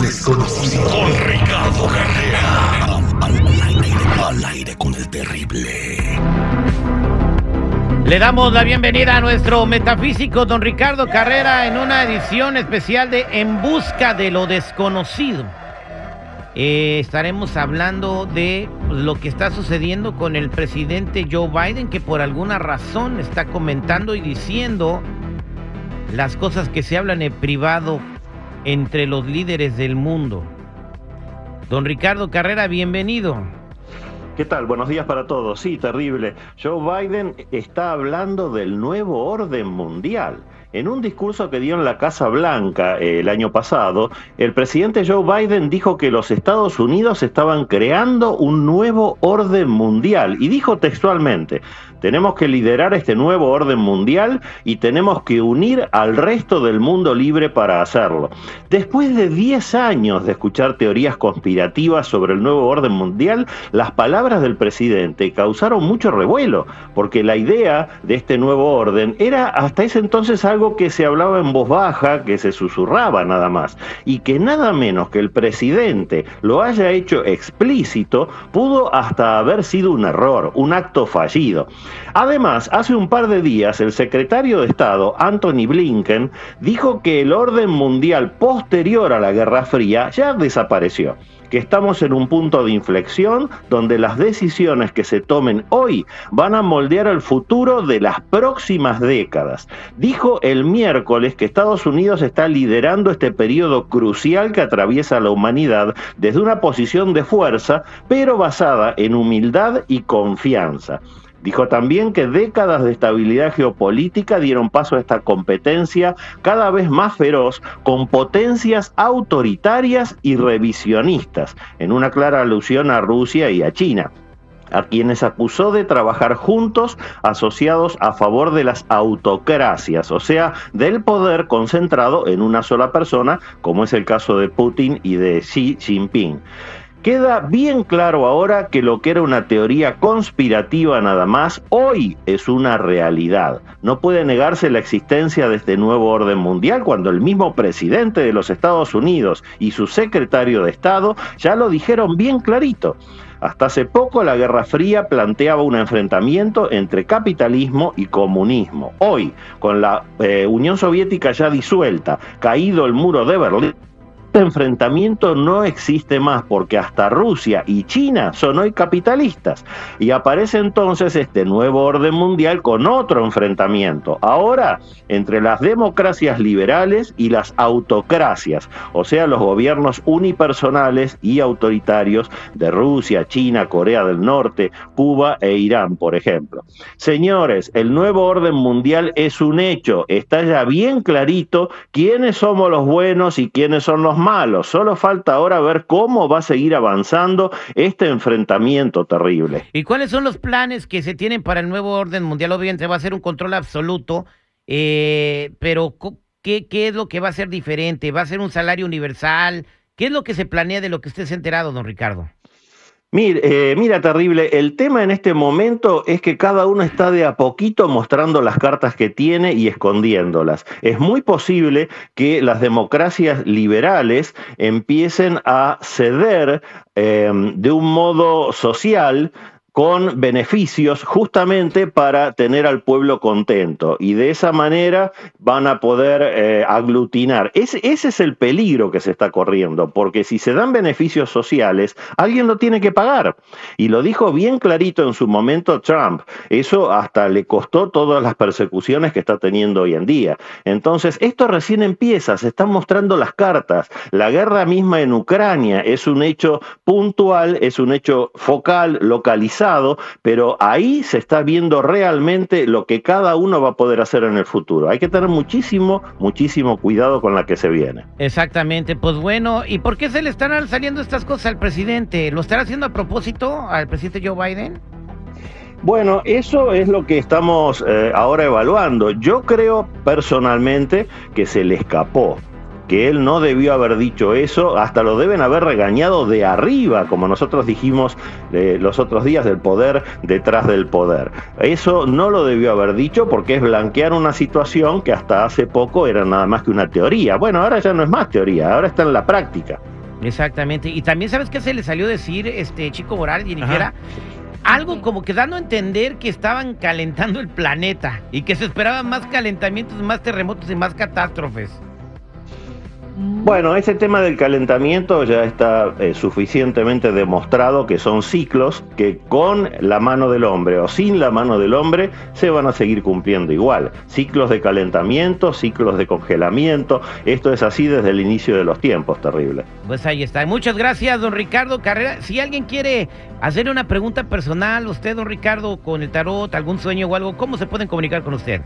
desconocido. Con Ricardo Carrera. Al, aire, con el terrible. Le damos la bienvenida a nuestro metafísico don Ricardo Carrera en una edición especial de En Busca de lo Desconocido. Eh, estaremos hablando de lo que está sucediendo con el presidente Joe Biden, que por alguna razón está comentando y diciendo las cosas que se hablan en privado entre los líderes del mundo. Don Ricardo Carrera, bienvenido. ¿Qué tal? Buenos días para todos. Sí, terrible. Joe Biden está hablando del nuevo orden mundial. En un discurso que dio en la Casa Blanca eh, el año pasado, el presidente Joe Biden dijo que los Estados Unidos estaban creando un nuevo orden mundial y dijo textualmente, tenemos que liderar este nuevo orden mundial y tenemos que unir al resto del mundo libre para hacerlo. Después de 10 años de escuchar teorías conspirativas sobre el nuevo orden mundial, las palabras del presidente causaron mucho revuelo, porque la idea de este nuevo orden era hasta ese entonces algo que se hablaba en voz baja, que se susurraba nada más, y que nada menos que el presidente lo haya hecho explícito, pudo hasta haber sido un error, un acto fallido. Además, hace un par de días el secretario de Estado, Anthony Blinken, dijo que el orden mundial posterior a la Guerra Fría ya desapareció que estamos en un punto de inflexión donde las decisiones que se tomen hoy van a moldear el futuro de las próximas décadas. Dijo el miércoles que Estados Unidos está liderando este periodo crucial que atraviesa la humanidad desde una posición de fuerza, pero basada en humildad y confianza. Dijo también que décadas de estabilidad geopolítica dieron paso a esta competencia cada vez más feroz con potencias autoritarias y revisionistas, en una clara alusión a Rusia y a China a quienes acusó de trabajar juntos asociados a favor de las autocracias, o sea, del poder concentrado en una sola persona, como es el caso de Putin y de Xi Jinping. Queda bien claro ahora que lo que era una teoría conspirativa nada más, hoy es una realidad. No puede negarse la existencia de este nuevo orden mundial cuando el mismo presidente de los Estados Unidos y su secretario de Estado ya lo dijeron bien clarito. Hasta hace poco la Guerra Fría planteaba un enfrentamiento entre capitalismo y comunismo. Hoy, con la eh, Unión Soviética ya disuelta, caído el muro de Berlín, este enfrentamiento no existe más porque hasta Rusia y China son hoy capitalistas. Y aparece entonces este nuevo orden mundial con otro enfrentamiento, ahora entre las democracias liberales y las autocracias, o sea, los gobiernos unipersonales y autoritarios de Rusia, China, Corea del Norte, Cuba e Irán, por ejemplo. Señores, el nuevo orden mundial es un hecho, está ya bien clarito quiénes somos los buenos y quiénes son los malo, solo falta ahora ver cómo va a seguir avanzando este enfrentamiento terrible. ¿Y cuáles son los planes que se tienen para el nuevo orden mundial? Obviamente va a ser un control absoluto, eh, pero ¿qué, ¿qué es lo que va a ser diferente? ¿Va a ser un salario universal? ¿Qué es lo que se planea de lo que usted se ha enterado, don Ricardo? Mira, eh, mira, terrible, el tema en este momento es que cada uno está de a poquito mostrando las cartas que tiene y escondiéndolas. Es muy posible que las democracias liberales empiecen a ceder eh, de un modo social con beneficios justamente para tener al pueblo contento y de esa manera van a poder eh, aglutinar. Ese, ese es el peligro que se está corriendo, porque si se dan beneficios sociales, alguien lo tiene que pagar. Y lo dijo bien clarito en su momento Trump. Eso hasta le costó todas las persecuciones que está teniendo hoy en día. Entonces, esto recién empieza, se están mostrando las cartas. La guerra misma en Ucrania es un hecho puntual, es un hecho focal, localizado pero ahí se está viendo realmente lo que cada uno va a poder hacer en el futuro. Hay que tener muchísimo, muchísimo cuidado con la que se viene. Exactamente, pues bueno, ¿y por qué se le están saliendo estas cosas al presidente? ¿Lo estará haciendo a propósito al presidente Joe Biden? Bueno, eso es lo que estamos eh, ahora evaluando. Yo creo personalmente que se le escapó que él no debió haber dicho eso, hasta lo deben haber regañado de arriba, como nosotros dijimos eh, los otros días del poder detrás del poder. Eso no lo debió haber dicho porque es blanquear una situación que hasta hace poco era nada más que una teoría. Bueno, ahora ya no es más teoría, ahora está en la práctica. Exactamente. Y también, ¿sabes qué se le salió decir este Chico Morales y dijera? Algo como que dando a entender que estaban calentando el planeta y que se esperaban más calentamientos, más terremotos y más catástrofes. Bueno, ese tema del calentamiento ya está eh, suficientemente demostrado que son ciclos que con la mano del hombre o sin la mano del hombre se van a seguir cumpliendo igual. Ciclos de calentamiento, ciclos de congelamiento, esto es así desde el inicio de los tiempos, terrible. Pues ahí está. Muchas gracias, don Ricardo Carrera. Si alguien quiere hacer una pregunta personal, usted, don Ricardo, con el tarot, algún sueño o algo, ¿cómo se pueden comunicar con usted?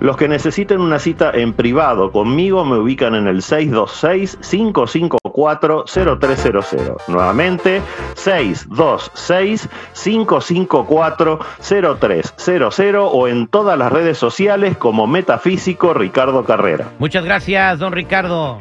Los que necesiten una cita en privado conmigo me ubican en el 626-554-0300. Nuevamente, 626-554-0300 o en todas las redes sociales como Metafísico Ricardo Carrera. Muchas gracias, don Ricardo.